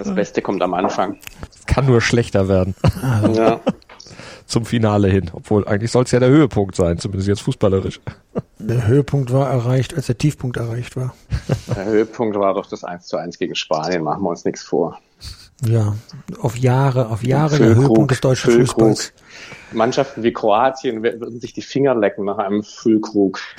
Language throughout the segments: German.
Das Beste kommt am Anfang. Kann nur schlechter werden. Ja. Zum Finale hin. Obwohl, eigentlich soll es ja der Höhepunkt sein, zumindest jetzt fußballerisch. Der Höhepunkt war erreicht, als der Tiefpunkt erreicht war. Der Höhepunkt war doch das 1 zu 1 gegen Spanien, machen wir uns nichts vor. Ja, auf Jahre, auf Jahre der Höhepunkt des deutschen Füllkrug. Fußballs. Mannschaften wie Kroatien würden sich die Finger lecken nach einem Füllkrug.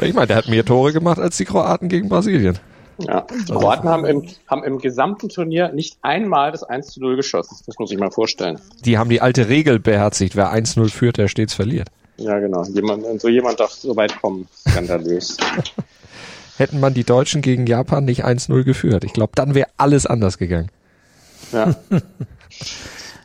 Ich meine, der hat mehr Tore gemacht als die Kroaten gegen Brasilien. Ja. Die Kroaten haben im, haben im gesamten Turnier nicht einmal das 1 zu 0 geschossen. Das muss ich mal vorstellen. Die haben die alte Regel beherzigt. Wer 1-0 führt, der stets verliert. Ja, genau. Jemand, so jemand darf so weit kommen. Skandalös. Hätten man die Deutschen gegen Japan nicht 1-0 geführt. Ich glaube, dann wäre alles anders gegangen. Ja.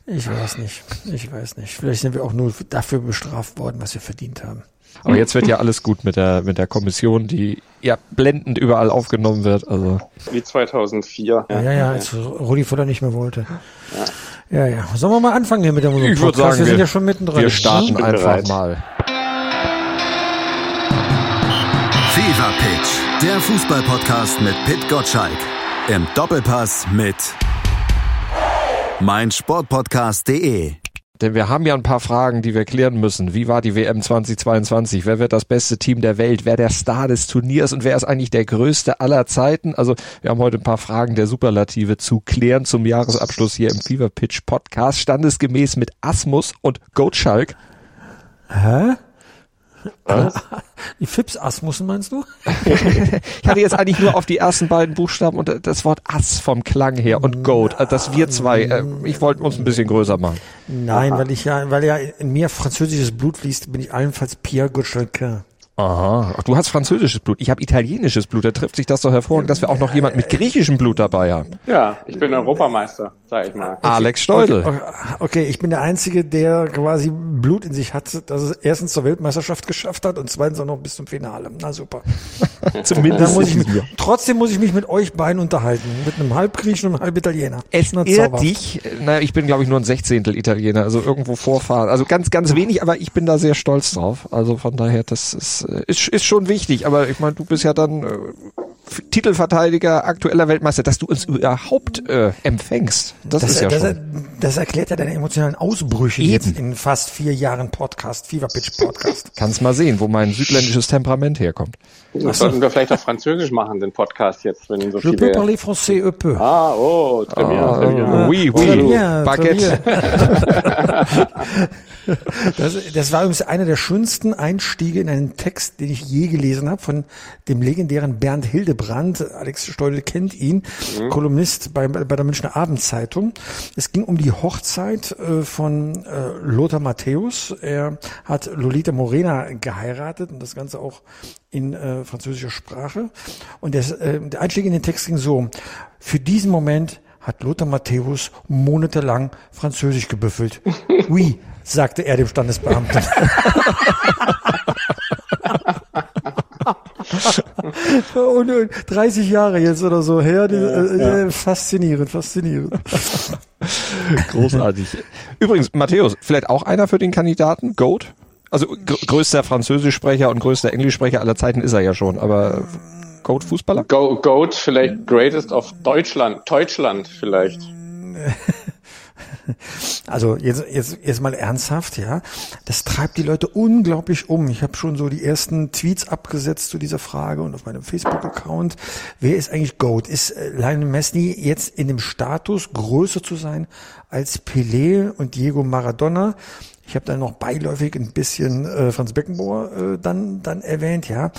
Ich weiß nicht. Ich weiß nicht. Vielleicht sind wir auch nur dafür bestraft worden, was wir verdient haben. Aber jetzt wird ja alles gut mit der, mit der Kommission, die ja blendend überall aufgenommen wird. Also Wie 2004. Ja, ja, als Rudi Völler nicht mehr wollte. Ja, ja. Sollen wir mal anfangen hier mit dem Ich würd sagen, wir sind wir- ja schon mittendrin. wir starten einfach bereit. mal. Fever Pitch, der Fußballpodcast mit Pit Gottschalk. Im Doppelpass mit meinsportpodcast.de. Denn wir haben ja ein paar Fragen, die wir klären müssen. Wie war die WM 2022? Wer wird das beste Team der Welt? Wer der Star des Turniers? Und wer ist eigentlich der größte aller Zeiten? Also wir haben heute ein paar Fragen der Superlative zu klären zum Jahresabschluss hier im Fever Pitch Podcast. Standesgemäß mit Asmus und Gottschalk. Hä? Die Fips Asmussen meinst du? Ich hatte jetzt eigentlich nur auf die ersten beiden Buchstaben und das Wort Ass vom Klang her und Goat. Also Das wir zwei, äh, ich wollte uns ein bisschen größer machen. Nein, weil ich ja, weil ja in mir französisches Blut fließt, bin ich allenfalls Pierre Gottschalk. Aha. Ach, du hast französisches Blut. Ich habe italienisches Blut. Da trifft sich das doch hervorragend, dass wir auch noch jemand mit griechischem Blut dabei haben. Ja, ich bin Europameister, sag ich mal. Alex Steudel. Okay, ich bin der Einzige, der quasi Blut in sich hat, dass es erstens zur Weltmeisterschaft geschafft hat und zweitens auch noch bis zum Finale. Na super. Zumindest muss mich, trotzdem muss ich mich mit euch beiden unterhalten. Mit einem Halbgriechen und einem Halbitaliener. Es Na, ehrt dich. Na, ich bin, glaube ich, nur ein Sechzehntel Italiener, also irgendwo vorfahren. Also ganz, ganz wenig, aber ich bin da sehr stolz drauf. Also von daher, das ist, äh, ist, ist schon wichtig. Aber ich meine, du bist ja dann äh, Titelverteidiger, aktueller Weltmeister, dass du uns überhaupt äh, empfängst. Das, Das, ist ja das, schon. das erklärt ja deine emotionalen Ausbrüche Eben. jetzt in fast vier Jahren Podcast, Fever Pitch Podcast. Kannst mal sehen, wo mein südländisches Temperament herkommt. Das sollten wir vielleicht auf Französisch machen, den Podcast jetzt, wenn so Je peux viele... parler français, un peu. Ah, oh, très bien, Ah, très bien. oui, Très oui, bien, Baguette. très Das, das war übrigens einer der schönsten Einstiege in einen Text, den ich je gelesen habe, von dem legendären Bernd Hildebrand. Alex Steudel kennt ihn, Kolumnist bei, bei der Münchner Abendzeitung. Es ging um die Hochzeit äh, von äh, Lothar Matthäus. Er hat Lolita Morena geheiratet und das Ganze auch in äh, französischer Sprache. Und das, äh, der Einstieg in den Text ging so, für diesen Moment hat Lothar Matthäus monatelang Französisch gebüffelt. Oui, sagte er dem Standesbeamten. und, und 30 Jahre jetzt oder so her, die, äh, äh, faszinierend, faszinierend. Großartig. Übrigens, Matthäus, vielleicht auch einer für den Kandidaten? Goat? Also gr größter Französischsprecher und größter Englischsprecher aller Zeiten ist er ja schon, aber Goat Fußballer? Go, Goat, vielleicht Greatest of Deutschland, Deutschland vielleicht. Also jetzt, jetzt, jetzt mal ernsthaft, ja. Das treibt die Leute unglaublich um. Ich habe schon so die ersten Tweets abgesetzt zu dieser Frage und auf meinem Facebook-Account. Wer ist eigentlich GOAT? Ist äh, Lionel Messi jetzt in dem Status, größer zu sein als Pelé und Diego Maradona? Ich habe dann noch beiläufig ein bisschen äh, Franz Beckenbauer äh, dann, dann erwähnt, ja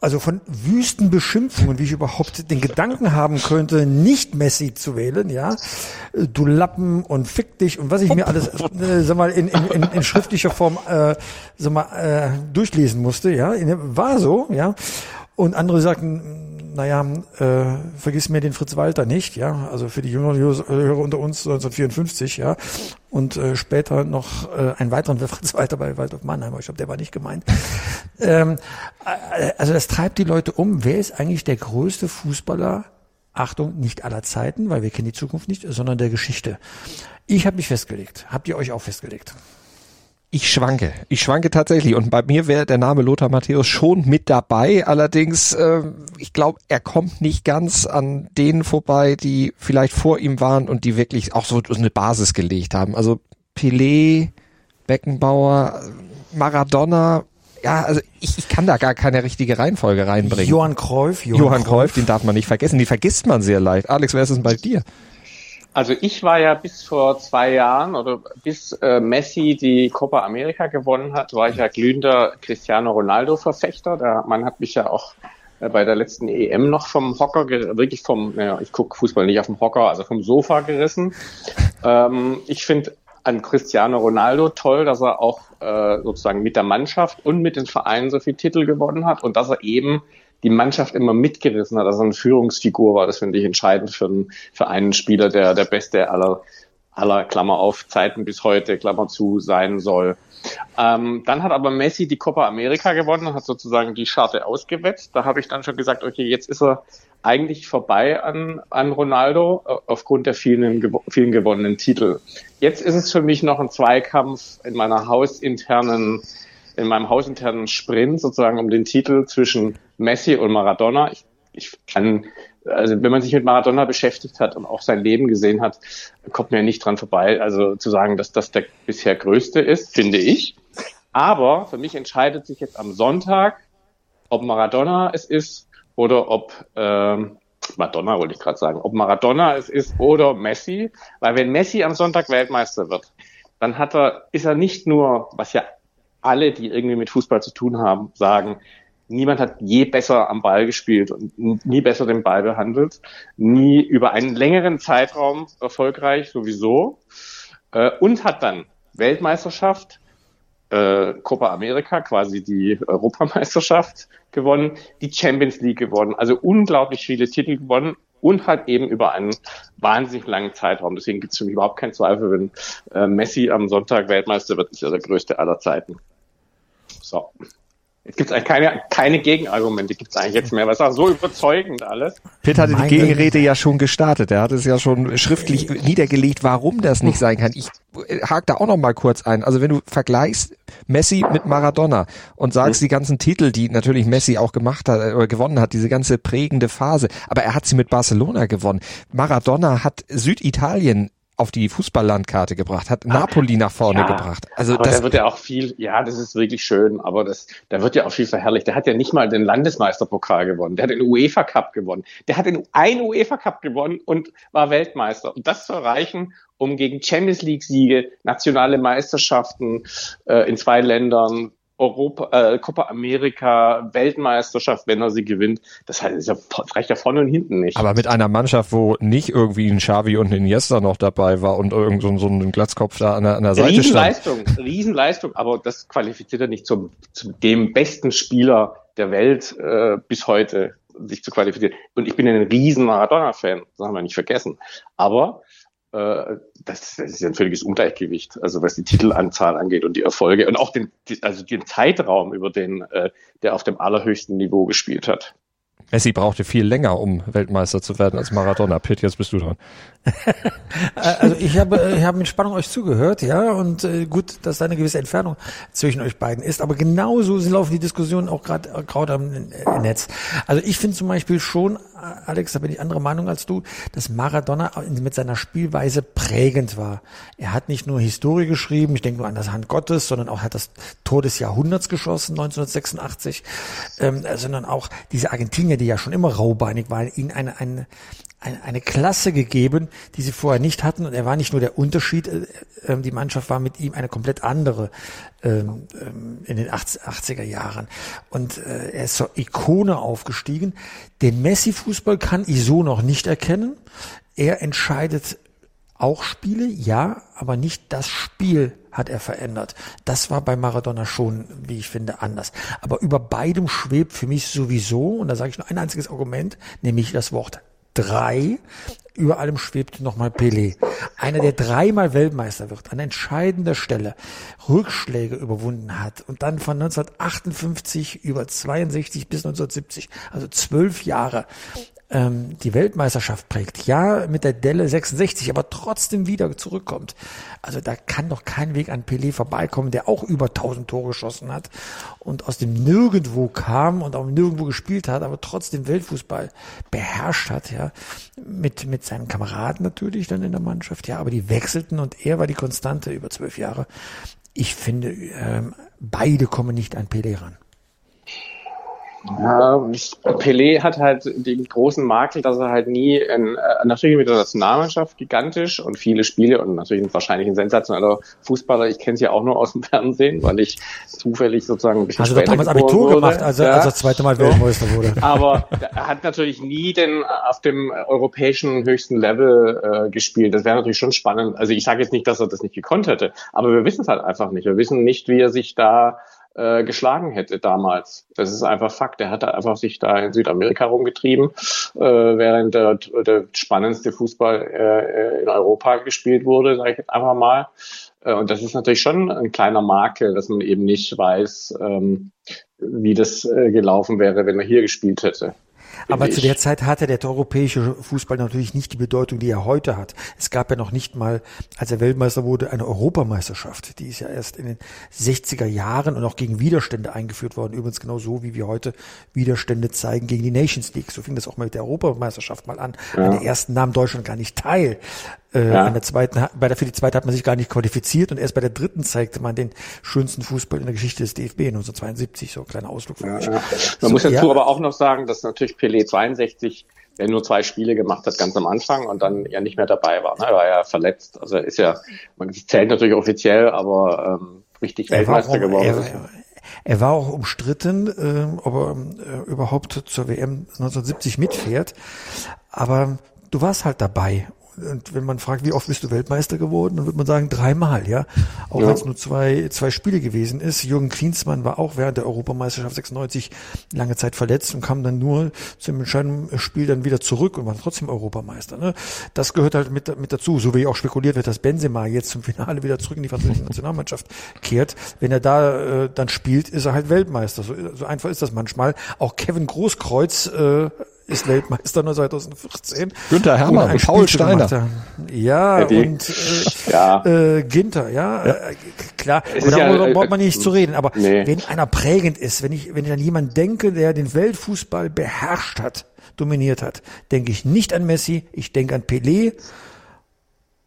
also von wüsten Beschimpfungen, wie ich überhaupt den Gedanken haben könnte, nicht Messi zu wählen, ja, du Lappen und fick dich und was ich mir alles, äh, sag mal, in, in, in, schriftlicher Form, äh, sag mal, äh, durchlesen musste, ja, war so, ja, und andere sagten, naja, äh, vergiss mir den Fritz Walter nicht, ja, also für die jüngeren Hörer unter uns 1954, ja, und äh, später noch äh, einen weiteren Fritz Walter bei Waldorf Mannheim, aber ich glaube, der war nicht gemeint. ähm, äh, also das treibt die Leute um. Wer ist eigentlich der größte Fußballer? Achtung, nicht aller Zeiten, weil wir kennen die Zukunft nicht, sondern der Geschichte. Ich habe mich festgelegt. Habt ihr euch auch festgelegt? Ich schwanke. Ich schwanke tatsächlich. Und bei mir wäre der Name Lothar Matthäus schon mit dabei. Allerdings, äh, ich glaube, er kommt nicht ganz an denen vorbei, die vielleicht vor ihm waren und die wirklich auch so eine Basis gelegt haben. Also Pelé, Beckenbauer, Maradona, ja, also ich, ich kann da gar keine richtige Reihenfolge reinbringen. Johann Cruyff, Johann, Johann Cruyff, Cruyff, den darf man nicht vergessen. Die vergisst man sehr leicht. Alex, wer ist es bei dir? Also ich war ja bis vor zwei Jahren oder bis äh, Messi die Copa America gewonnen hat, war ich ja glühender Cristiano Ronaldo Verfechter. Der Mann hat mich ja auch äh, bei der letzten EM noch vom Hocker, wirklich vom, naja, ich gucke Fußball nicht auf dem Hocker, also vom Sofa gerissen. Ähm, ich finde an Cristiano Ronaldo toll, dass er auch äh, sozusagen mit der Mannschaft und mit den Vereinen so viel Titel gewonnen hat und dass er eben die Mannschaft immer mitgerissen hat, also eine Führungsfigur war. Das finde ich entscheidend für einen, für einen Spieler, der der beste aller, aller Klammer auf Zeiten bis heute, Klammer zu, sein soll. Ähm, dann hat aber Messi die Copa America gewonnen, hat sozusagen die Scharte ausgewetzt. Da habe ich dann schon gesagt, okay, jetzt ist er eigentlich vorbei an, an Ronaldo äh, aufgrund der vielen, vielen gewonnenen Titel. Jetzt ist es für mich noch ein Zweikampf in meiner hausinternen in meinem hausinternen Sprint sozusagen um den Titel zwischen Messi und Maradona. Ich, ich kann, also wenn man sich mit Maradona beschäftigt hat und auch sein Leben gesehen hat, kommt mir nicht dran vorbei, also zu sagen, dass das der bisher größte ist, finde ich. Aber für mich entscheidet sich jetzt am Sonntag, ob Maradona es ist oder ob ähm, Madonna wollte ich gerade sagen, ob Maradona es ist oder Messi, weil wenn Messi am Sonntag Weltmeister wird, dann hat er, ist er nicht nur, was ja alle, die irgendwie mit Fußball zu tun haben, sagen, niemand hat je besser am Ball gespielt und nie besser den Ball behandelt, nie über einen längeren Zeitraum erfolgreich sowieso äh, und hat dann Weltmeisterschaft, äh, Copa America, quasi die Europameisterschaft gewonnen, die Champions League gewonnen, also unglaublich viele Titel gewonnen und halt eben über einen wahnsinnig langen Zeitraum. Deswegen gibt es für mich überhaupt keinen Zweifel, wenn äh, Messi am Sonntag Weltmeister wird, ist er der größte aller Zeiten. So. Jetzt gibt es eigentlich keine, keine Gegenargumente, gibt es eigentlich jetzt mehr. Was auch so überzeugend alles. Pitt hatte Meine die Gegenrede ja schon gestartet. Er hat es ja schon schriftlich niedergelegt, warum das nicht sein kann. Ich äh, hake da auch noch mal kurz ein. Also wenn du vergleichst Messi mit Maradona und sagst mhm. die ganzen Titel, die natürlich Messi auch gemacht hat äh, oder gewonnen hat, diese ganze prägende Phase, aber er hat sie mit Barcelona gewonnen. Maradona hat Süditalien auf die Fußballlandkarte gebracht, hat Napoli nach vorne ja, gebracht. Also aber das da wird ja auch viel, ja, das ist wirklich schön, aber das, da wird ja auch viel verherrlicht. Der hat ja nicht mal den Landesmeisterpokal gewonnen, der hat den UEFA Cup gewonnen, der hat den einen UEFA Cup gewonnen und war Weltmeister. Und das zu erreichen, um gegen Champions League Siege, nationale Meisterschaften äh, in zwei Ländern, Europa, äh, Copa America, Weltmeisterschaft, wenn er sie gewinnt. Das heißt, das reicht ja vorne und hinten nicht. Aber mit einer Mannschaft, wo nicht irgendwie ein Xavi und ein Iniesta noch dabei war und irgend so, so ein Glatzkopf da an der, an der Seite Riesenleistung, stand. Riesenleistung, aber das qualifiziert er nicht zum, zum dem besten Spieler der Welt äh, bis heute sich zu qualifizieren. Und ich bin ein riesen Maradona-Fan, das haben wir nicht vergessen. Aber das, das ist ja ein völliges Ungleichgewicht, also was die Titelanzahl angeht und die Erfolge und auch den, also den Zeitraum, über den äh, der auf dem allerhöchsten Niveau gespielt hat. Messi brauchte viel länger, um Weltmeister zu werden als Maradona. Pitt, jetzt bist du dran. also ich habe, ich habe mit Spannung euch zugehört, ja, und äh, gut, dass da eine gewisse Entfernung zwischen euch beiden ist, aber genauso laufen die Diskussionen auch gerade gerade am äh, Netz. Also ich finde zum Beispiel schon, Alex, da bin ich anderer Meinung als du, dass Maradona mit seiner Spielweise prägend war. Er hat nicht nur Historie geschrieben, ich denke nur an das Hand Gottes, sondern auch hat das Tor des Jahrhunderts geschossen, 1986, ähm, sondern auch diese Argentinier, die ja schon immer raubeinig waren, ihnen eine, eine, eine, eine Klasse gegeben, die sie vorher nicht hatten. Und er war nicht nur der Unterschied, äh, äh, die Mannschaft war mit ihm eine komplett andere ähm, ähm, in den 80er Jahren. Und äh, er ist zur Ikone aufgestiegen. Den Messi-Fußball kann ich so noch nicht erkennen. Er entscheidet auch Spiele, ja, aber nicht das Spiel hat er verändert. Das war bei Maradona schon, wie ich finde, anders. Aber über beidem schwebt für mich sowieso, und da sage ich nur ein einziges Argument, nämlich das Wort drei. Über allem schwebt nochmal Pelé. Einer, der dreimal Weltmeister wird, an entscheidender Stelle Rückschläge überwunden hat und dann von 1958 über 62 bis 1970, also zwölf Jahre, ähm, die Weltmeisterschaft prägt, ja, mit der Delle 66, aber trotzdem wieder zurückkommt. Also da kann doch kein Weg an Pelé vorbeikommen, der auch über 1000 Tore geschossen hat und aus dem Nirgendwo kam und auch nirgendwo gespielt hat, aber trotzdem Weltfußball beherrscht hat, ja, mit, mit seinen Kameraden natürlich dann in der Mannschaft, ja, aber die wechselten und er war die Konstante über zwölf Jahre. Ich finde, ähm, beide kommen nicht an Pelé ran. Ja, Pelé hat halt den großen Makel, dass er halt nie, in, äh, natürlich mit der Nationalmannschaft gigantisch und viele Spiele und natürlich wahrscheinlich ein sensationeller Fußballer. Ich kenne es ja auch nur aus dem Fernsehen, weil ich zufällig sozusagen ein bisschen Also später damals Abitur wurde. gemacht, als er, ja. als er das zweite Mal Weltmeister wurde. Aber er hat natürlich nie den auf dem europäischen höchsten Level äh, gespielt. Das wäre natürlich schon spannend. Also ich sage jetzt nicht, dass er das nicht gekonnt hätte, aber wir wissen es halt einfach nicht. Wir wissen nicht, wie er sich da äh, geschlagen hätte damals. Das ist einfach Fakt. Er hat einfach sich da in Südamerika rumgetrieben, äh, während der, der spannendste Fußball äh, in Europa gespielt wurde, sage ich jetzt einfach mal. Äh, Und das ist natürlich schon ein kleiner Makel, dass man eben nicht weiß, ähm, wie das äh, gelaufen wäre, wenn er hier gespielt hätte. Aber finde zu ich. der Zeit hatte der europäische Fußball natürlich nicht die Bedeutung, die er heute hat. Es gab ja noch nicht mal, als er Weltmeister wurde, eine Europameisterschaft. Die ist ja erst in den 60er Jahren und auch gegen Widerstände eingeführt worden. Übrigens genau so, wie wir heute Widerstände zeigen gegen die Nations League. So fing das auch mal mit der Europameisterschaft mal an. An der ersten nahm Deutschland gar nicht teil. Äh, Ja. An der zweiten, bei der, für die zweite hat man sich gar nicht qualifiziert und erst bei der dritten zeigte man den schönsten Fußball in der Geschichte des DFB 1972. So ein kleiner Ausflug für euch. Ja. Man So, muss dazu ja. aber auch noch sagen, dass natürlich Pelé 62 der nur zwei Spiele gemacht hat ganz am Anfang und dann ja nicht mehr dabei war. Ne? Er war ja verletzt. Also ist ja, man zählt natürlich offiziell, aber ähm, richtig Er Weltmeister auch, geworden. er, ist. er, er war auch umstritten, ähm, ob er äh, überhaupt zur WM 1970 mitfährt. Aber du warst halt dabei. Und wenn man fragt, wie oft bist du Weltmeister geworden, dann wird man sagen, dreimal, ja. Auch Ja. wenn es nur zwei, zwei Spiele gewesen ist. Jürgen Klinsmann war auch während der Europameisterschaft 96 lange Zeit verletzt und kam dann nur zum entscheidenden Spiel dann wieder zurück und war trotzdem Europameister. Ne? Das gehört halt mit, mit dazu, so wie auch spekuliert wird, dass Benzema jetzt zum Finale wieder zurück in die französische Nationalmannschaft kehrt. Wenn er da äh, dann spielt, ist er halt Weltmeister. So, so einfach ist das manchmal. Auch Kevin Großkreuz äh, ist Weltmeister nur 2014. Günther Herrmann, ein Paul Steiner. Ja, die- und äh, Ja. äh, Ginter, ja, Äh, klar. Und ja, darüber äh, braucht man nicht zu reden. Aber nee. wenn einer prägend ist, wenn ich, wenn ich an jemanden denke, der den Weltfußball beherrscht hat, dominiert hat, denke ich nicht an Messi, ich denke an Pelé.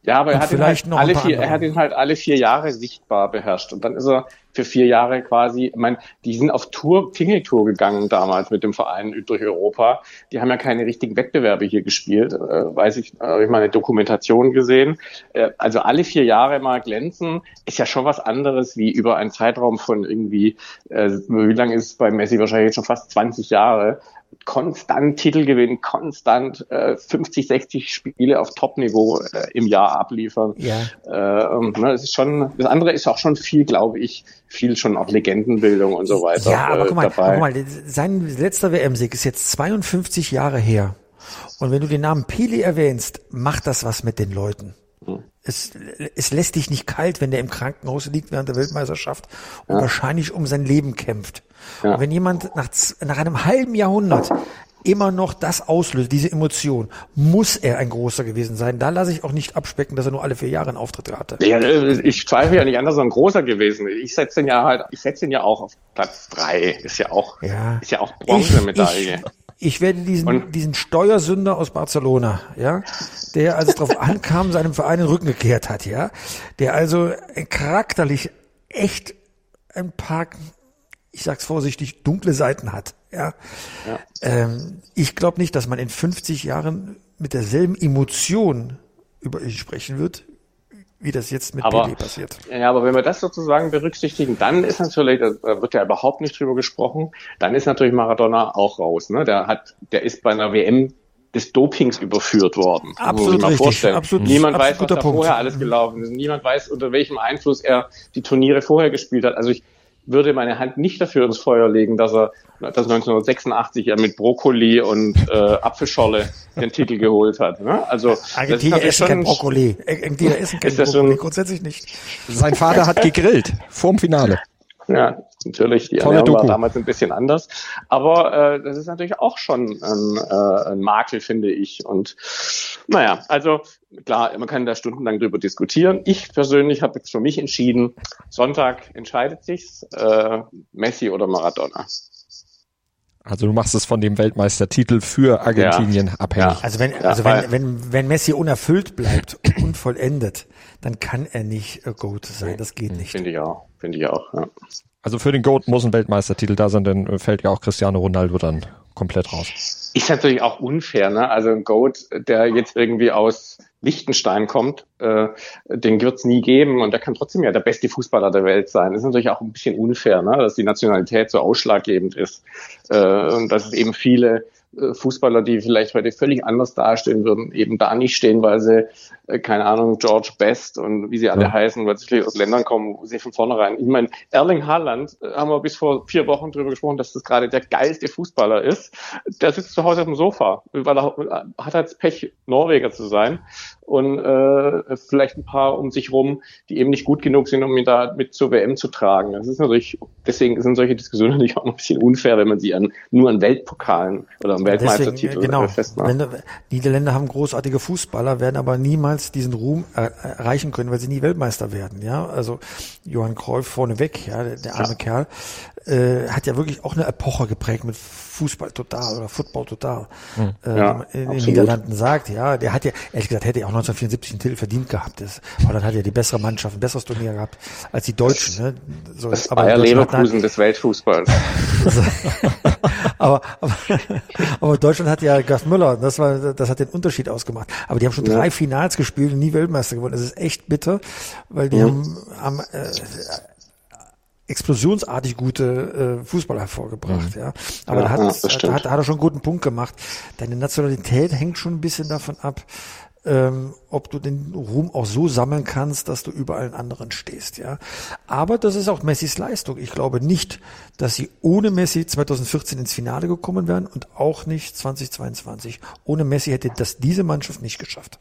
Ja, aber er hat, ihn halt alle vier, er hat ihn halt alle vier Jahre sichtbar beherrscht. Und dann ist er für vier Jahre quasi, ich meine, die sind auf Tour, Tingeltour gegangen damals mit dem Verein durch Europa. Die haben ja keine richtigen Wettbewerbe hier gespielt. Äh, weiß ich, habe ich mal eine Dokumentation gesehen. Äh, also alle vier Jahre mal glänzen, ist ja schon was anderes wie über einen Zeitraum von irgendwie, äh, wie lange ist es bei Messi? Wahrscheinlich jetzt schon fast 20 Jahre konstant Titel gewinnen, konstant äh, 50, 60 Spiele auf Top-Niveau äh, im Jahr abliefern. Ja. Äh, ne, das ist schon, das andere ist auch schon viel, glaube ich, viel schon auch Legendenbildung und so weiter. Ja, aber äh, guck mal, dabei. guck mal, sein letzter WM-Sieg ist jetzt 52 Jahre her. Und wenn du den Namen Pele erwähnst, macht das was mit den Leuten. Es, es lässt dich nicht kalt, wenn der im Krankenhaus liegt während der Weltmeisterschaft und wahrscheinlich um sein Leben kämpft. Ja. Und wenn jemand nach, nach einem halben Jahrhundert immer noch das auslöst, diese Emotion, muss er ein großer gewesen sein. Da lasse ich auch nicht abspecken, dass er nur alle vier Jahre einen Auftritt hatte. Ja, äh, ich zweifle ja nicht an, dass er ein großer gewesen ist. Ich setze ihn ja halt, ich setze ihn ja auch auf Platz drei. Ist ja auch, Ja. ist ja auch Bronzemedaille. Ich, werde diesen, Und- diesen Steuersünder aus Barcelona, ja, der, als es darauf ankam, seinem Verein den Rücken gekehrt hat, ja, der also charakterlich echt ein paar, ich sag's vorsichtig, dunkle Seiten hat, ja. Ähm, ich glaube nicht, dass man in 50 Jahren mit derselben Emotion über ihn sprechen wird, wie das jetzt mit Aber- Pelé passiert. Ja, aber wenn wir das sozusagen berücksichtigen, dann ist natürlich, da wird ja überhaupt nicht drüber gesprochen, dann ist natürlich Maradona auch raus. Ne? Der hat, der ist bei einer WM des Dopings überführt worden. Muss Absolut ich mal richtig. vorstellen. Absolut- Niemand absolut weiß, was da Punkt. vorher alles gelaufen ist. Niemand weiß, unter welchem Einfluss er die Turniere vorher gespielt hat. Also ich würde meine Hand nicht dafür ins Feuer legen, dass er dass 1986 ja mit Brokkoli und äh, Apfelschorle den Titel geholt hat. Ne? Also das ist Argentinier natürlich essen kein Brokkoli. Argentinier essen kein Ist das Brokkoli. Grundsätzlich nicht. Sein Vater hat gegrillt vorm Finale. Ja, Natürlich, die Tolle Ernährung Doku. war damals ein bisschen anders. Aber äh, das ist natürlich auch schon ein, äh, ein Makel, finde ich. Und naja, also klar, man kann da stundenlang drüber diskutieren. Ich persönlich habe jetzt für mich entschieden, Sonntag entscheidet sich's, äh, Messi oder Maradona. Also du machst es von dem Weltmeistertitel für Argentinien ja. abhängig. Ja. Also wenn, also wenn, wenn, wenn Messi unerfüllt bleibt, unvollendet, dann kann er nicht äh, Goat sein. Das geht nicht. Finde ich auch. Finde ich auch. Ja. Also für den Goat muss ein Weltmeistertitel da sein, dann fällt ja auch Cristiano Ronaldo dann komplett raus. Ist natürlich auch unfair, ne? Also ein Goat, der jetzt irgendwie aus Liechtenstein kommt, äh, den wird's nie geben und der kann trotzdem ja der beste Fußballer der Welt sein. Das ist natürlich auch ein bisschen unfair, ne? dass die Nationalität so ausschlaggebend ist äh, und dass es eben viele äh, Fußballer, die vielleicht heute völlig anders dastehen würden, eben da nicht stehen, weil sie, äh, keine Ahnung, George Best und wie sie alle ja. heißen, weil sie aus Ländern kommen, wo sie von vornherein. Ich meine, Erling Haaland, äh, haben wir bis vor vier Wochen drüber gesprochen, dass das gerade der geilste Fußballer ist. Der sitzt zu Hause auf dem Sofa, weil er hat halt Pech, Norweger zu sein und äh, vielleicht ein paar um sich rum, die eben nicht gut genug sind, um ihn da mit zur WM zu tragen. Das ist natürlich, deswegen sind solche Diskussionen natürlich auch ein bisschen unfair, wenn man sie an, nur an Weltpokalen oder am Weltmeistertitel Deswegen, genau, festmacht. Länder, Niederländer haben großartige Fußballer, werden aber niemals diesen Ruhm erreichen können, weil sie nie Weltmeister werden. Ja, also Johann Cruyff vorneweg, ja, der, der arme ja. Kerl, äh, hat ja wirklich auch eine Epoche geprägt mit Fußball total oder Football total. Mhm. Äh, ja, in den Niederlanden sagt, ja, der hat ja, ehrlich gesagt, hätte er auch 1974 einen Titel verdient gehabt. Das, aber dann hat er die bessere Mannschaft, ein besseres Turnier gehabt als die Deutschen. Ne? So, das aber Bayer Leverkusen hat, des Weltfußballs. aber, aber, aber Deutschland hat ja Gast Müller, das war, das hat den Unterschied ausgemacht. Aber die haben schon ja. drei Finals gespielt und nie Weltmeister geworden. Das ist echt bitter, weil die mhm. haben, haben äh, explosionsartig gute äh, Fußballer hervorgebracht, mhm. ja. Aber ja, da, hat, ja, da, hat, da hat er schon einen guten Punkt gemacht. Deine Nationalität hängt schon ein bisschen davon ab, ähm, ob du den Ruhm auch so sammeln kannst, dass du über allen anderen stehst, ja. Aber das ist auch Messis Leistung. Ich glaube nicht, dass sie ohne Messi 2014 ins Finale gekommen wären und auch nicht 2022. Ohne Messi hätte das diese Mannschaft nicht geschafft.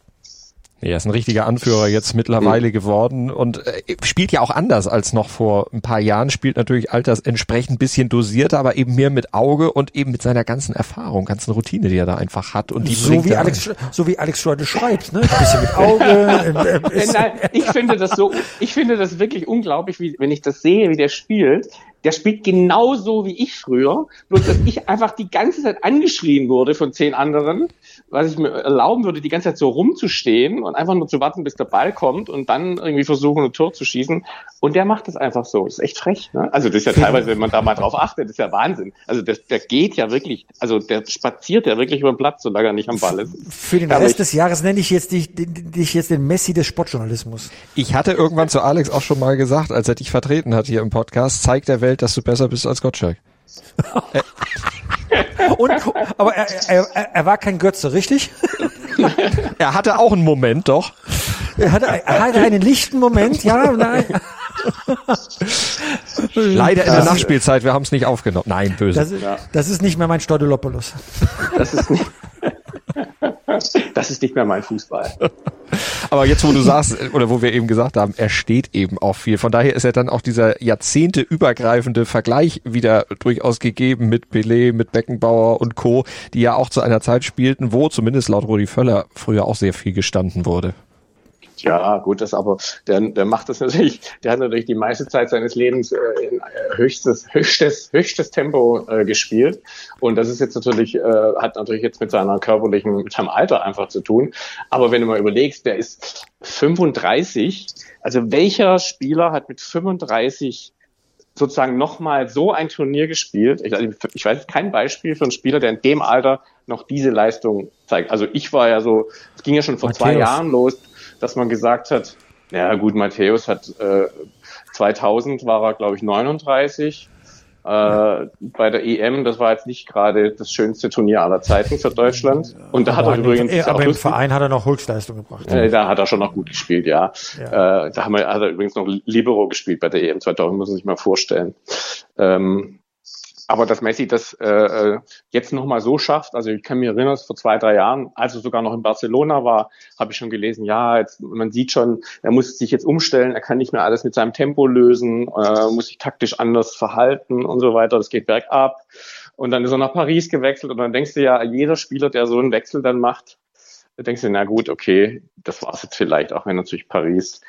Er ist ein richtiger Anführer jetzt mittlerweile mhm. geworden und äh, spielt ja auch anders als noch vor ein paar Jahren, spielt natürlich alters entsprechend bisschen dosierter, aber eben mehr mit Auge und eben mit seiner ganzen Erfahrung, ganzen Routine, die er da einfach hat. Und die so wie Alex, so wie Alex Schreide schreibt, ne? Ein bisschen mit Auge. äh, Nein, ich finde das so, ich finde das wirklich unglaublich, wie, wenn ich das sehe, wie der spielt der spielt genauso wie ich früher, bloß dass ich einfach die ganze Zeit angeschrien wurde von zehn anderen, was ich mir erlauben würde, die ganze Zeit so rumzustehen und einfach nur zu warten, bis der Ball kommt und dann irgendwie versuchen, ein Tor zu schießen. Und der macht das einfach so. Das ist echt frech. Ne? Also das ist ja teilweise, wenn man da mal drauf achtet, das ist ja Wahnsinn. Also der, der geht ja wirklich, also der spaziert ja wirklich über den Platz, solange er nicht am Ball ist. Für den Rest des Jahres nenne ich jetzt dich, dich jetzt den Messi des Sportjournalismus. Ich hatte irgendwann zu Alex auch schon mal gesagt, als er dich vertreten hat hier im Podcast, zeigt der Welt, dass du besser bist als Gottschalk. Und, aber er, er, er war kein Götze, richtig? er hatte auch einen Moment, doch. Er hatte, er hatte einen lichten Moment, ja, nein. Leider in der Nachspielzeit, wir haben es nicht aufgenommen. Nein, böse. Das ist, das ist nicht mehr mein Stodolopoulos. Das ist nicht, das ist nicht mehr mein Fußball. Aber jetzt, wo du sagst, oder wo wir eben gesagt haben, er steht eben auch viel. Von daher ist ja dann auch dieser jahrzehnteübergreifende Vergleich wieder durchaus gegeben mit Pelé, mit Beckenbauer und Co., die ja auch zu einer Zeit spielten, wo zumindest laut Rudi Völler früher auch sehr viel gestanden wurde. Ja, gut, das aber, der, der macht das natürlich, der hat natürlich die meiste Zeit seines Lebens äh, in äh, höchstes, höchstes, höchstes Tempo äh, gespielt. Und das ist jetzt natürlich, äh, hat natürlich jetzt mit seiner körperlichen, mit seinem Alter einfach zu tun. Aber wenn du mal überlegst, der ist 35, also welcher Spieler hat mit 35 sozusagen nochmal so ein Turnier gespielt. Ich, also ich weiß kein Beispiel für einen Spieler, der in dem Alter noch diese Leistung zeigt. Also ich war ja so, es ging ja schon vor Matthäus. zwei Jahren los, dass man gesagt hat, ja gut, Matthäus hat äh, 2000 war er, glaube ich, 39. Äh, bei der EM, das war jetzt nicht gerade das schönste Turnier aller Zeiten für Deutschland. Und da aber hat er übrigens. Dem, aber im Verein hat er noch Höchstleistung gebracht. Äh, da hat er schon noch gut gespielt, ja. ja. Äh, da haben wir, hat er übrigens noch Libero gespielt bei der EM 2000, muss man sich mal vorstellen. Ähm, aber dass Messi das äh, äh jetzt nochmal so schafft, also ich kann mir erinnern, vor zwei, drei Jahren, als er sogar noch in Barcelona war, habe ich schon gelesen, ja, jetzt, man sieht schon, er muss sich jetzt umstellen, er kann nicht mehr alles mit seinem Tempo lösen, äh, muss sich taktisch anders verhalten und so weiter, das geht bergab. Und dann ist er nach Paris gewechselt und dann denkst du ja, jeder Spieler, der so einen Wechsel dann macht, denkst du, na gut, okay, das war's jetzt vielleicht, auch wenn natürlich Paris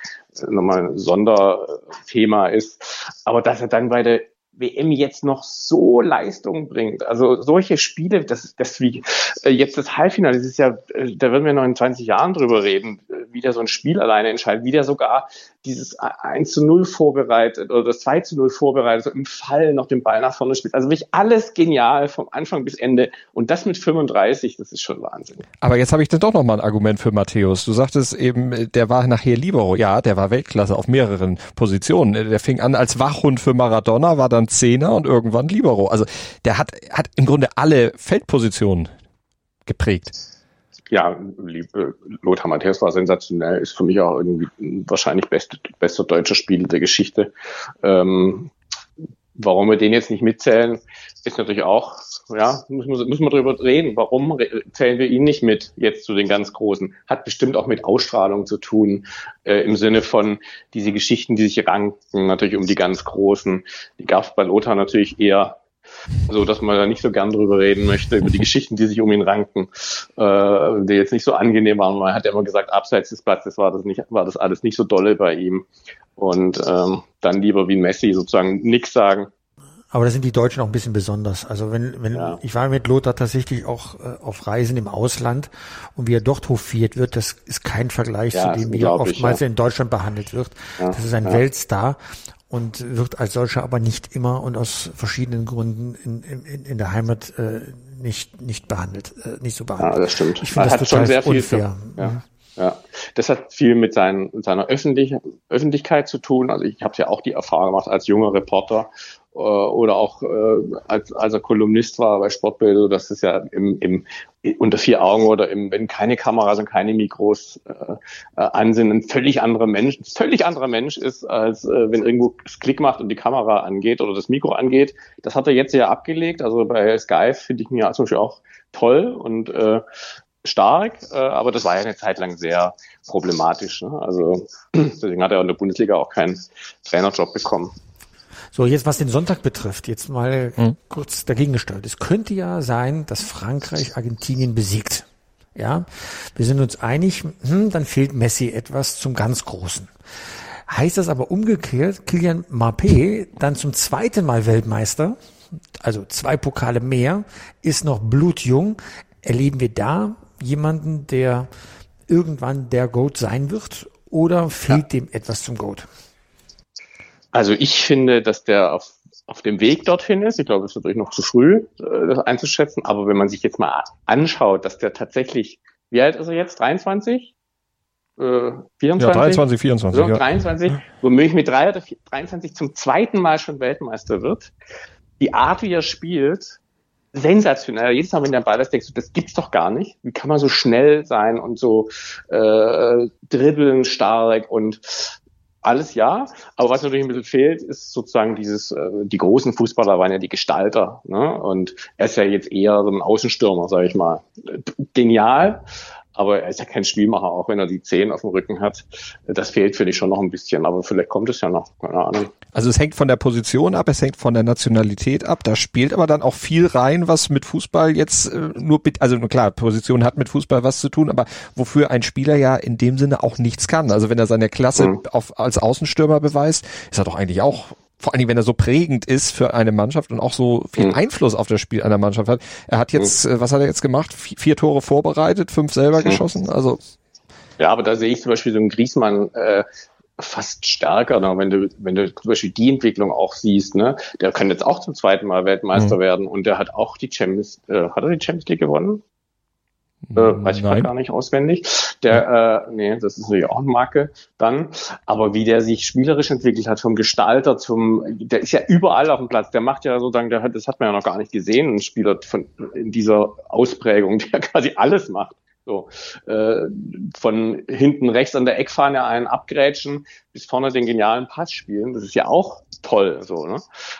nochmal ein Sonderthema ist. Aber dass er dann bei der WM jetzt noch so Leistung bringt. Also solche Spiele, das, das wie äh, jetzt das Halbfinale, das ist ja, äh, da werden wir noch in 20 Jahren drüber reden, äh, wie der so ein Spiel alleine entscheidet, wie der sogar dieses 1 zu 0 vorbereitet oder das 2 zu 0 vorbereitet, so im Fall noch den Ball nach vorne spielt. Also wirklich alles genial vom Anfang bis Ende. Und das mit 35, das ist schon Wahnsinn. Aber jetzt habe ich dann doch noch mal ein Argument für Matthäus. Du sagtest eben, der war nachher Libero. Ja, der war Weltklasse auf mehreren Positionen. Der fing an als Wachhund für Maradona, war dann Zehner und irgendwann Libero. Also der hat, hat im Grunde alle Feldpositionen geprägt ja, liebe Lothar Matthäus war sensationell, ist für mich auch irgendwie wahrscheinlich beste, bester deutscher Spieler der Geschichte. Ähm, warum wir den jetzt nicht mitzählen, ist natürlich auch, ja, müssen wir, müssen wir darüber reden. Warum zählen wir ihn nicht mit jetzt zu den ganz Großen? Hat bestimmt auch mit Ausstrahlung zu tun, äh, im Sinne von diese Geschichten, die sich ranken, natürlich um die ganz Großen. Die gab es bei Lothar natürlich eher so dass man da nicht so gern drüber reden möchte, über die Geschichten, die sich um ihn ranken, äh, die jetzt nicht so angenehm waren. Man hat ja immer gesagt, abseits des Platzes war das nicht, war das alles nicht so dolle bei ihm. Und ähm, dann lieber wie Messi sozusagen nichts sagen. Aber da sind die Deutschen auch ein bisschen besonders. Also wenn, wenn ja. ich war mit Lothar tatsächlich auch äh, auf Reisen im Ausland und wie er dort hofiert wird, das ist kein Vergleich ja, zu dem, wie er oftmals ja. in Deutschland behandelt wird. Das ist ein Weltstar und wird als solcher aber nicht immer und aus verschiedenen Gründen in, in, in der Heimat äh, nicht, nicht behandelt, äh, nicht so behandelt. Ja, das stimmt. Ich finde das hat total schon sehr viel. Für, ja. Ja, das hat viel mit seinen, seiner Öffentlich Öffentlichkeit zu tun. Also ich habe ja auch die Erfahrung gemacht als junger Reporter oder auch äh, als, als er Kolumnist war bei Sportbild, so dass es ja im, im unter vier Augen oder im, wenn keine Kameras und keine Mikros äh, äh, an sind, ein völlig anderer Mensch, völlig anderer Mensch ist, als äh, wenn irgendwo es Klick macht und die Kamera angeht oder das Mikro angeht. Das hat er jetzt ja abgelegt. Also bei Skype finde ich mir zum Beispiel auch toll und äh, stark, äh, aber das war ja eine Zeit lang sehr problematisch. Ne? Also deswegen hat er in der Bundesliga auch keinen Trainerjob bekommen. So, jetzt was den Sonntag betrifft, jetzt mal mhm. kurz dagegen gestellt. Es könnte ja sein, dass Frankreich Argentinien besiegt. Ja, wir sind uns einig, hm, dann fehlt Messi etwas zum ganz Großen. Heißt das aber umgekehrt, Kilian Mbappé dann zum zweiten Mal Weltmeister, also zwei Pokale mehr, ist noch blutjung. Erleben wir da jemanden, der irgendwann der Goat sein wird? Oder fehlt ja. dem etwas zum Goat? Also ich finde, dass der auf, auf dem Weg dorthin ist. Ich glaube, es ist natürlich noch zu früh, äh, das einzuschätzen. Aber wenn man sich jetzt mal anschaut, dass der tatsächlich, wie alt ist er jetzt? 23? Äh, 24? Ja, 23, 24. So, ja. 23, womöglich mit 3 oder 4, 23 zum zweiten Mal schon Weltmeister wird. Die Art, wie er spielt, sensationell. Jedes Mal, wenn der Ball ist, denkst du, das gibt's doch gar nicht. Wie kann man so schnell sein und so äh, dribbeln stark und alles ja, aber was natürlich ein bisschen fehlt, ist sozusagen dieses, äh, die großen Fußballer waren ja die Gestalter, ne? Und er ist ja jetzt eher so ein Außenstürmer, sage ich mal. Genial, aber er ist ja kein Spielmacher, auch wenn er die Zehen auf dem Rücken hat. Das fehlt, finde ich, schon noch ein bisschen, aber vielleicht kommt es ja noch, keine Ahnung. Also es hängt von der Position ab, es hängt von der Nationalität ab, da spielt aber dann auch viel rein, was mit Fußball jetzt äh, nur, also klar, Position hat mit Fußball was zu tun, aber wofür ein Spieler ja in dem Sinne auch nichts kann. Also wenn er seine Klasse mhm. auf, als Außenstürmer beweist, ist er doch eigentlich auch vor allen Dingen, wenn er so prägend ist für eine Mannschaft und auch so viel mhm. Einfluss auf das Spiel einer Mannschaft hat. Er hat jetzt, mhm. was hat er jetzt gemacht? Vier Tore vorbereitet, fünf selber mhm. geschossen, also. Ja, aber da sehe ich zum Beispiel so einen Griesmann, äh, fast stärker, ne? wenn du, wenn du zum Beispiel die Entwicklung auch siehst, ne, der kann jetzt auch zum zweiten Mal Weltmeister mhm. werden und der hat auch die Champions, äh, hat er die Champions League gewonnen? Äh, weiß ich gar nicht auswendig. Der, äh, nee, das ist natürlich auch eine Marke dann. Aber wie der sich spielerisch entwickelt hat, vom Gestalter zum, der ist ja überall auf dem Platz. Der macht ja sozusagen, der hat, das hat man ja noch gar nicht gesehen, ein Spieler von in dieser Ausprägung, der quasi alles macht. So, äh, von hinten rechts an der Eckfahne einen abgrätschen bis vorne den genialen Pass spielen. Das ist ja auch toll. So, ne?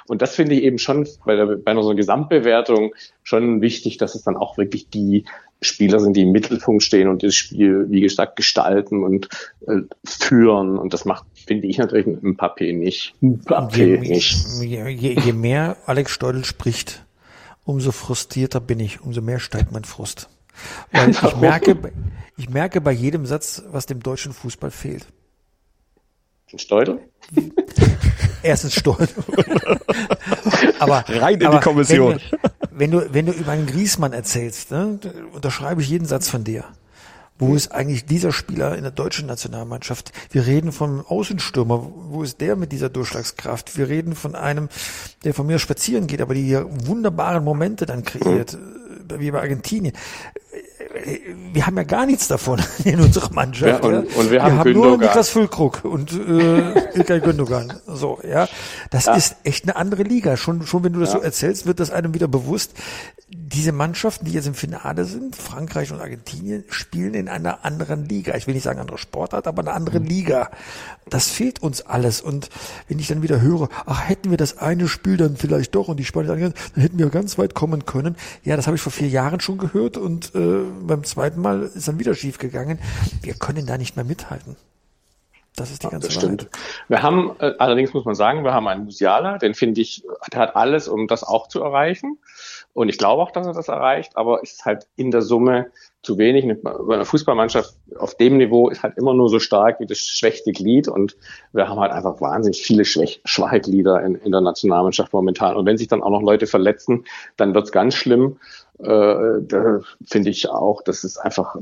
Und das finde ich eben schon bei, der, bei einer so einer Gesamtbewertung schon wichtig, dass es dann auch wirklich die Spieler sind, die im Mittelpunkt stehen und das Spiel, wie gesagt, gestalten und äh, führen. Und das macht, finde ich natürlich ein Papé nicht. Papé nicht. Je, je, je mehr Alex Steudel spricht, umso frustrierter bin ich, umso mehr steigt mein Frust. Weil ich merke, ich merke bei jedem Satz, was dem deutschen Fußball fehlt. Steudel? Erstens Steudel. aber rein in aber die Kommission. Wenn, wenn, du wenn du über einen Griesmann erzählst, ne, unterschreibe ich jeden Satz von dir. Wo ist eigentlich dieser Spieler in der deutschen Nationalmannschaft? Wir reden von Außenstürmer. Wo ist der mit dieser Durchschlagskraft? Wir reden von einem, der von mir spazieren geht, aber die hier wunderbaren Momente dann kreiert, wie bei Argentinien wir haben ja gar nichts davon in unserer Mannschaft. Ja, und, ja. und wir, wir haben, haben nur Niklas Füllkrug und äh, Ilkay Gündogan. So, ja. Das ja. ist echt eine andere Liga. Schon, schon wenn du das so erzählst, wird das einem wieder bewusst. Diese Mannschaften, die jetzt im Finale sind, Frankreich und Argentinien, spielen in einer anderen Liga. Ich will nicht sagen andere Sportart, aber eine andere mhm. Liga. Das fehlt uns alles. Und wenn ich dann wieder höre, ach, hätten wir das eine Spiel dann vielleicht doch und die Spanier dann hätten wir ganz weit kommen können. Ja, das habe ich vor vier Jahren schon gehört und äh, beim zweiten Mal ist dann wieder schief gegangen. Wir können da nicht mehr mithalten. Das ist die ganze das stimmt. Wir haben, äh, allerdings muss man sagen, wir haben einen Musiala, den finde ich, der hat alles, um das auch zu erreichen. Und ich glaube auch, dass er das erreicht, aber es ist halt in der Summe zu wenig. Bei einer Fußballmannschaft auf dem Niveau ist halt immer nur so stark wie das schwächste Glied und wir haben halt einfach wahnsinnig viele Schwäch schwache Glieder in, in der Nationalmannschaft momentan. Und wenn sich dann auch noch Leute verletzen, dann wird's ganz schlimm äh, da finde ich auch, das ist einfach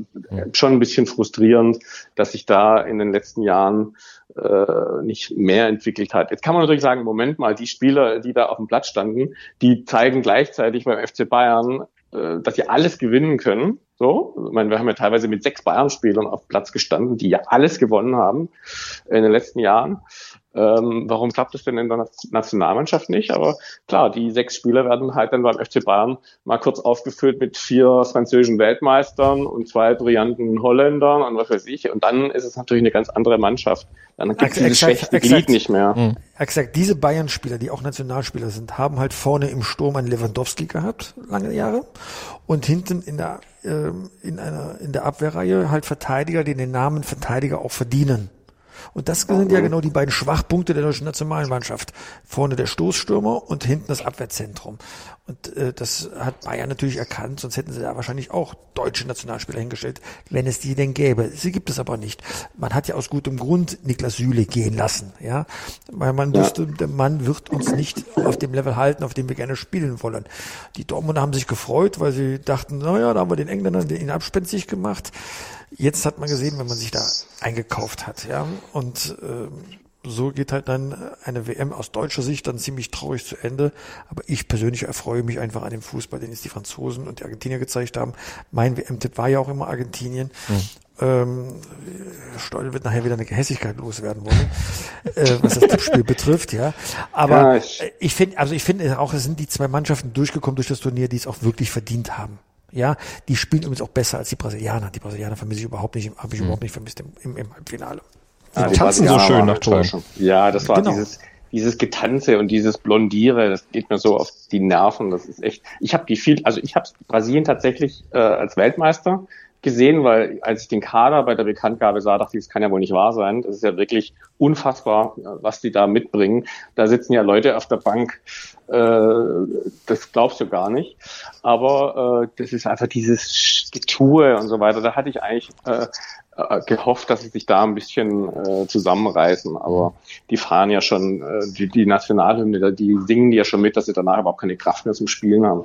schon ein bisschen frustrierend, dass sich da in den letzten Jahren äh, nicht mehr entwickelt hat. Jetzt kann man natürlich sagen, Moment mal, die Spieler, die da auf dem Platz standen, die zeigen gleichzeitig beim FC Bayern, äh, dass sie alles gewinnen können. So, ich meine, wir haben ja teilweise mit sechs Bayern-Spielern auf Platz gestanden, die ja alles gewonnen haben in den letzten Jahren. Ähm, warum klappt es denn in der Nationalmannschaft nicht? Aber klar, die sechs Spieler werden halt dann beim FC Bayern mal kurz aufgefüllt mit vier französischen Weltmeistern und zwei brillanten Holländern und was weiß ich. Und dann ist es natürlich eine ganz andere Mannschaft. Dann gibt es dieses schlechte Glied nicht mehr. Mhm. Exakt, diese Bayern-Spieler, die auch Nationalspieler sind, haben halt vorne im Sturm einen Lewandowski gehabt, lange Jahre. Und hinten in der, äh, in einer, in der Abwehrreihe halt Verteidiger, die den Namen Verteidiger auch verdienen. Und das sind ja genau die beiden Schwachpunkte der deutschen Nationalmannschaft. Vorne der Stoßstürmer und hinten das Abwehrzentrum. Und äh, das hat Bayern natürlich erkannt, sonst hätten sie da wahrscheinlich auch deutsche Nationalspieler hingestellt, wenn es die denn gäbe. Sie gibt es aber nicht. Man hat ja aus gutem Grund Niklas Süle gehen lassen, ja, weil man ja. wusste, der Mann wird uns nicht auf dem Level halten, auf dem wir gerne spielen wollen. Die Dortmunder haben sich gefreut, weil sie dachten, naja, da haben wir den Engländern den abspenstig gemacht. Jetzt hat man gesehen, wenn man sich da eingekauft hat, ja, und ähm, so geht halt dann eine WM aus deutscher Sicht dann ziemlich traurig zu Ende. Aber ich persönlich erfreue mich einfach an dem Fußball, den jetzt die Franzosen und die Argentinier gezeigt haben. Mein WM-Tipp war ja auch immer Argentinien. Mhm. Ähm, Steudel wird nachher wieder eine Gehässigkeit loswerden wollen, äh, was das Tippspiel betrifft, ja. Aber ja, ich, ich finde, also ich finde auch, es sind die zwei Mannschaften durchgekommen durch das Turnier, die es auch wirklich verdient haben. Ja, die spielen übrigens auch besser als die Brasilianer. Die Brasilianer vermisse ich überhaupt nicht, habe ich mhm. überhaupt nicht vermisst im, im, im Halbfinale. Die, die tanzen so schön nach Toren. Ja, das war genau. dieses dieses Getanze und dieses Blondiere, das geht mir so auf die Nerven. Das ist echt. Ich habe die viel, also ich habe Brasilien tatsächlich äh, als Weltmeister gesehen, weil als ich den Kader bei der Bekanntgabe sah, dachte ich, das kann ja wohl nicht wahr sein. Das ist ja wirklich unfassbar, was die da mitbringen. Da sitzen ja Leute auf der Bank, das glaubst du gar nicht. Aber äh, das ist einfach dieses Getue und so weiter. Da hatte ich eigentlich äh, äh, gehofft, dass sie sich da ein bisschen äh, zusammenreißen. Aber die fahren ja schon, äh, die, die Nationalhymne, die singen die ja schon mit, dass sie danach überhaupt keine Kraft mehr zum Spielen haben.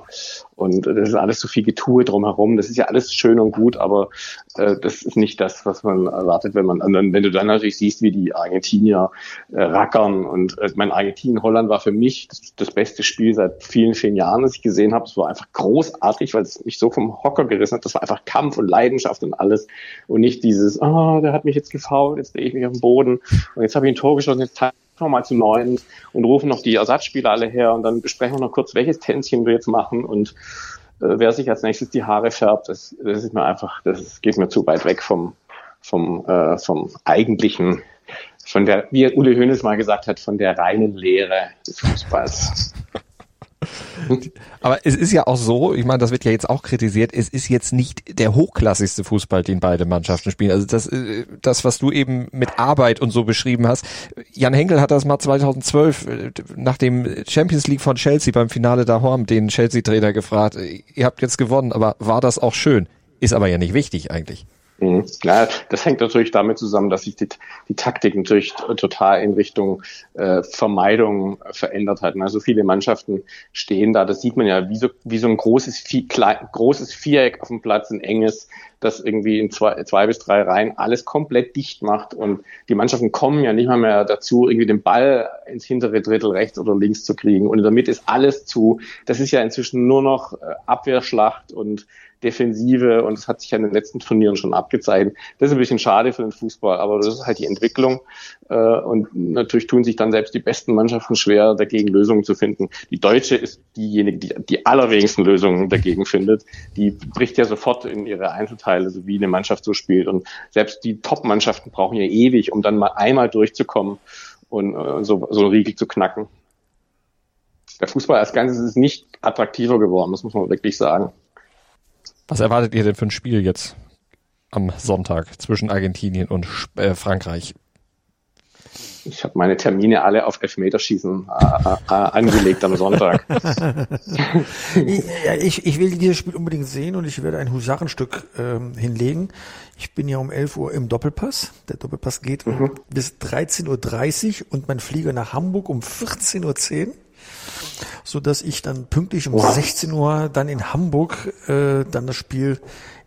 Und äh, das ist alles so viel Getue drumherum. Das ist ja alles schön und gut, aber äh, das ist nicht das, was man erwartet, wenn man, wenn du dann natürlich siehst, wie die Argentinier äh, rackern. Und äh, mein Argentinien-Holland war für mich das, das beste Spiel seit vielen, vielen Jahren, das ich gesehen habe. Es war einfach großartig, weil es mich so vom Hocker gerissen hat. Das war einfach Kampf und Leidenschaft und alles. Und nicht dieses, ah, oh, der hat mich jetzt gefault, jetzt drehe ich mich auf den Boden und jetzt habe ich ein Tor geschossen, jetzt nochmal zu neun und rufen noch die Ersatzspieler alle her und dann besprechen wir noch kurz, welches Tänzchen wir jetzt machen und äh, wer sich als nächstes die Haare färbt, das, das ist mir einfach, das geht mir zu weit weg vom, vom, äh, vom eigentlichen von der, wie Uli Hoeneß mal gesagt hat, von der reinen Lehre des Fußballs. Aber es ist ja auch so, ich meine, das wird ja jetzt auch kritisiert, es ist jetzt nicht der hochklassigste Fußball, den beide Mannschaften spielen. Also das, äh, das was du eben mit Arbeit und so beschrieben hast. Jan Henkel hat das mal 2012 äh, nach dem Champions League von Chelsea beim Finale da Horm den Chelsea-Trainer gefragt, ihr habt jetzt gewonnen, aber war das auch schön? Ist aber ja nicht wichtig eigentlich. Mhm. Ja, das hängt natürlich damit zusammen, dass sich die, die Taktik natürlich total in Richtung äh, Vermeidung verändert hat. Also viele Mannschaften stehen da, das sieht man ja, wie so, wie so ein großes, Vie klein, großes Viereck auf dem Platz, ein enges, das irgendwie in zwei, zwei bis drei Reihen alles komplett dicht macht. Und die Mannschaften kommen ja nicht mal mehr dazu, irgendwie den Ball ins hintere Drittel rechts oder links zu kriegen. Und damit ist alles zu. Das ist ja inzwischen nur noch äh, Abwehrschlacht und Defensive und das hat sich ja in den letzten Turnieren schon abgezeichnet. Das ist ein bisschen schade für den Fußball, aber das ist halt die Entwicklung äh, und natürlich tun sich dann selbst die besten Mannschaften schwer, dagegen Lösungen zu finden. Die Deutsche ist diejenige, die die allerwenigsten Lösungen dagegen findet. Die bricht ja sofort in ihre Einzelteile, so wie eine Mannschaft so spielt und selbst die Top-Mannschaften brauchen ja ewig, um dann mal einmal durchzukommen und äh, so, so einen Riegel zu knacken. Der Fußball als Ganzes ist nicht attraktiver geworden, das muss man wirklich sagen. Was erwartet ihr denn für ein Spiel jetzt am Sonntag zwischen Argentinien und äh, Frankreich? Ich habe meine Termine alle auf Elfmeterschießen äh, äh, angelegt am Sonntag. ich, ich will dieses Spiel unbedingt sehen und ich werde ein Husarenstück ähm, hinlegen. Ich bin ja um 11 Uhr im Doppelpass. Der Doppelpass geht mhm. bis 13.30 Uhr und mein Flieger nach Hamburg um 14.10 Uhr so dass ich dann pünktlich um wow. 16 Uhr dann in Hamburg äh, dann das Spiel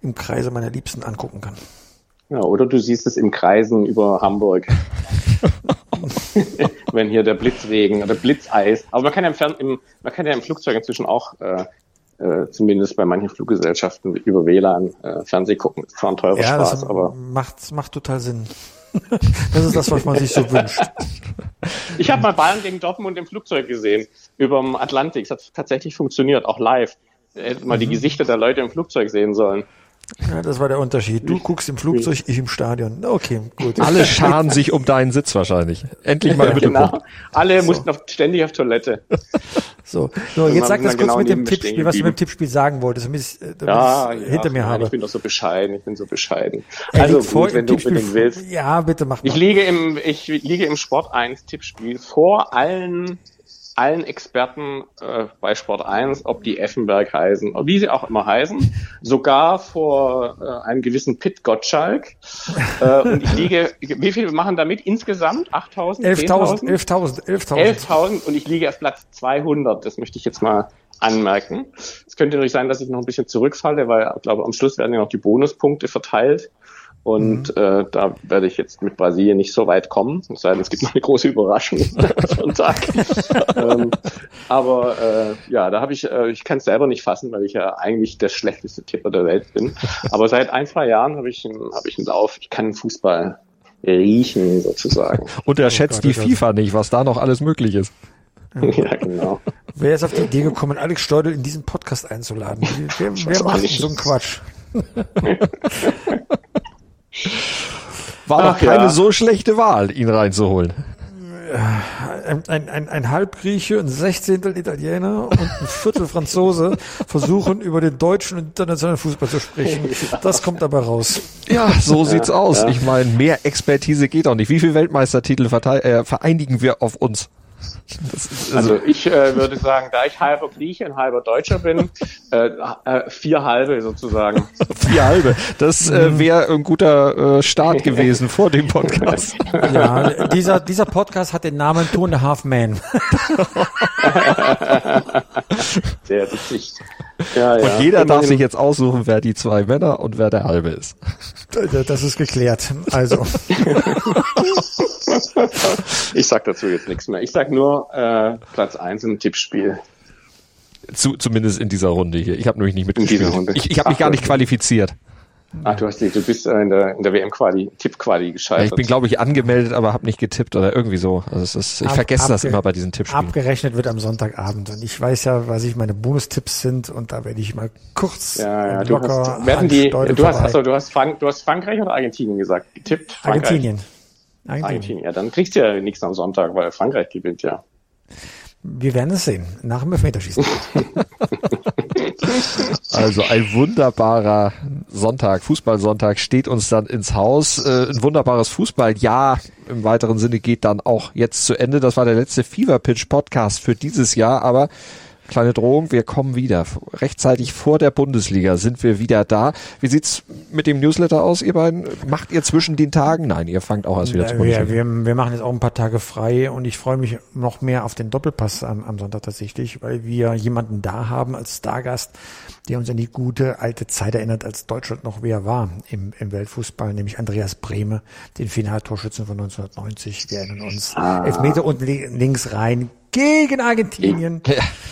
im Kreise meiner Liebsten angucken kann. Ja, oder du siehst es im Kreisen über Hamburg. Wenn hier der Blitzregen oder Blitzeis. Aber man kann ja im, Fern im, man kann ja im Flugzeug inzwischen auch äh, äh, zumindest bei manchen Fluggesellschaften über WLAN äh, Fernseh gucken. Das ist zwar ein teurer ja, Spaß, aber macht macht total Sinn. das ist das, was man sich so wünscht. Ich habe mal Bayern gegen Dortmund im Flugzeug gesehen, über dem Atlantik. Es hat tatsächlich funktioniert, auch live. Hätte mal mhm. die Gesichter der Leute im Flugzeug sehen sollen. Ja, das war der Unterschied. Du guckst im Flugzeug, ich im Stadion. Okay, gut. Alle scharen sich um deinen Sitz wahrscheinlich. Endlich mal im genau. Alle so. mussten auf, ständig auf Toilette. So, so jetzt sag das kurz genau mit dem Tippspiel, was du mit dem Tippspiel sagen wolltest, damit ich es ja, ja, hinter mir nein, habe. Ich bin doch so bescheiden, ich bin so bescheiden. Er also gut, wenn du unbedingt willst. Ja, bitte mach mal. Ich liege im, ich liege im Sport 1 Tippspiel vor allen allen Experten äh, bei Sport 1, ob die Effenberg heißen, wie sie auch immer heißen, sogar vor äh, einem gewissen Pitt Gottschalk. Äh, und ich liege, wie viel machen damit insgesamt? 8.000? 11.000, 11.000, 11.000. 11.000 und ich liege auf Platz 200. Das möchte ich jetzt mal anmerken. Es könnte natürlich sein, dass ich noch ein bisschen zurückfalle, weil ich glaube, am Schluss werden ja noch die Bonuspunkte verteilt. Und mhm. äh, da werde ich jetzt mit Brasilien nicht so weit kommen. Es sei denn, es gibt noch eine große Überraschung am Tag. ähm, aber äh, ja, da habe ich, äh, ich kann es selber nicht fassen, weil ich ja eigentlich der schlechteste Tipper der Welt bin. Aber seit ein, zwei Jahren habe ich, hab ich einen Lauf. Ich kann Fußball riechen sozusagen. Und er schätzt oh die FIFA nicht, was da noch alles möglich ist. Ja, genau. Wer ist auf die Idee gekommen, Alex Steudel in diesen Podcast einzuladen? Wer, wer macht so einen Quatsch? War doch keine ja. so schlechte Wahl, ihn reinzuholen. Ein, ein, ein, ein Halbgrieche, ein Sechzehntel Italiener und ein Viertel Franzose versuchen über den deutschen und internationalen Fußball zu sprechen. Das kommt aber raus. Ja, so sieht's aus. Ich meine, mehr Expertise geht auch nicht. Wie viele Weltmeistertitel äh, vereinigen wir auf uns? Also, also ich äh, würde sagen, da ich halber Grieche und halber Deutscher bin, äh, äh, vier halbe sozusagen. vier halbe. Das äh, wäre ein guter äh, Start gewesen vor dem Podcast. Ja, dieser, dieser Podcast hat den Namen Two and a Half Man. Sehr witzig. Ja, ja. Und jeder darf sich jetzt aussuchen, wer die zwei Männer und wer der halbe ist. Das ist geklärt. Also. ich sag dazu jetzt nichts mehr. Ich sag nur äh, Platz eins im Tippspiel. Zu, zumindest in dieser Runde hier. Ich habe nämlich nicht mitgespielt. In dieser Runde. Ich, ich habe mich gar nicht qualifiziert. Ach, du hast nicht, du bist äh, in der, in der WM-Quali, Tipp-Quali gescheitert. Ja, ich bin, glaube ich, angemeldet, aber habe nicht getippt oder irgendwie so. Also es ist, ich Ab, vergesse das immer bei diesen Tippspielen. Abgerechnet wird am Sonntagabend und ich weiß ja, was ich meine Bonustipps sind und da werde ich mal kurz ja, ja, du hast, werden die, du hast, achso, du hast, Frank, du hast Frankreich oder Argentinien gesagt? Getippt? Frankreich. Argentinien. Argentinien. Argentinien. Ja, dann kriegst du ja nichts am Sonntag, weil Frankreich gewinnt ja. Wir werden es sehen. Nach dem Elfmeterschießen. Also ein wunderbarer Sonntag, Fußballsonntag steht uns dann ins Haus. Äh, ein wunderbares Fußballjahr im weiteren Sinne geht dann auch jetzt zu Ende. Das war der letzte Fever Pitch Podcast für dieses Jahr, aber Kleine Drohung, wir kommen wieder. Rechtzeitig vor der Bundesliga sind wir wieder da. Wie sieht's mit dem Newsletter aus, ihr beiden? Macht ihr zwischen den Tagen? Nein, ihr fangt auch erst wieder Ja, zur wir, Bundesliga. wir, wir machen jetzt auch ein paar Tage frei und ich freue mich noch mehr auf den Doppelpass am, am Sonntag tatsächlich, weil wir jemanden da haben als Stargast, der uns an die gute alte Zeit erinnert, als Deutschland noch wer war im, im Weltfußball, nämlich Andreas Brehme, den Finaltorschützen von 1990. Wir erinnern uns. Elfmeter unten li- links rein gegen Argentinien.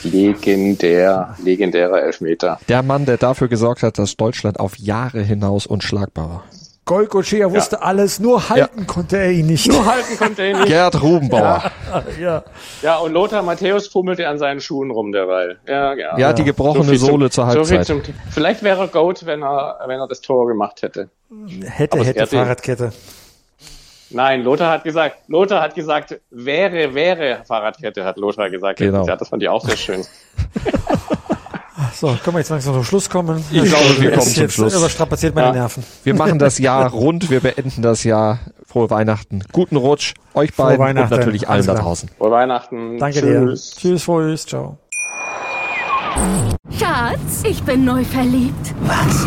Legendär, legendärer Elfmeter. Der Mann, der dafür gesorgt hat, dass Deutschland auf Jahre hinaus unschlagbar war. Goicochea wusste alles, nur halten konnte er ihn nicht. Halten konnte er ihn nicht. Gerd Rubenbauer. ja. Ja, und Lothar Matthäus fummelte an seinen Schuhen rum derweil. Ja, ja. Ja, die gebrochene zum- Sohle zur so viel Halbzeit. zum, vielleicht wäre er Goat, wenn er, wenn er das Tor gemacht hätte. Hätte, Aber hätte, er Fahrradkette. Nein, Lothar hat gesagt, Lothar hat gesagt, wäre, wäre Fahrradkette, hat Lothar gesagt. Genau. Ja, das fand ich auch sehr schön. So, können wir jetzt langsam zum Schluss kommen? Ich glaube, wir kommen zum Schluss. Überstrapaziert meine Ja. Nerven. Wir machen das Jahr rund, wir beenden das Jahr. Frohe Weihnachten, guten Rutsch, euch beiden und Weihnachten. natürlich allen da draußen. Frohe Weihnachten. Danke Tschüss. dir. Tschüss, frohes, ciao. Schatz, ich bin neu verliebt. Was?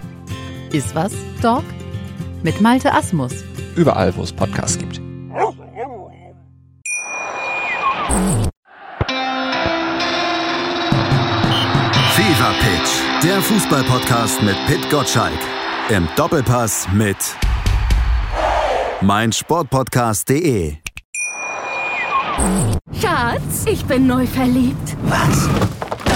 Ist was, Dog? Mit Malte Asmus. Überall, wo es Podcasts gibt. Fever Pitch, der Fußballpodcast mit Pit Gottschalk. Im Doppelpass mit meinsportpodcast.de. Schatz, ich bin neu verliebt. Was?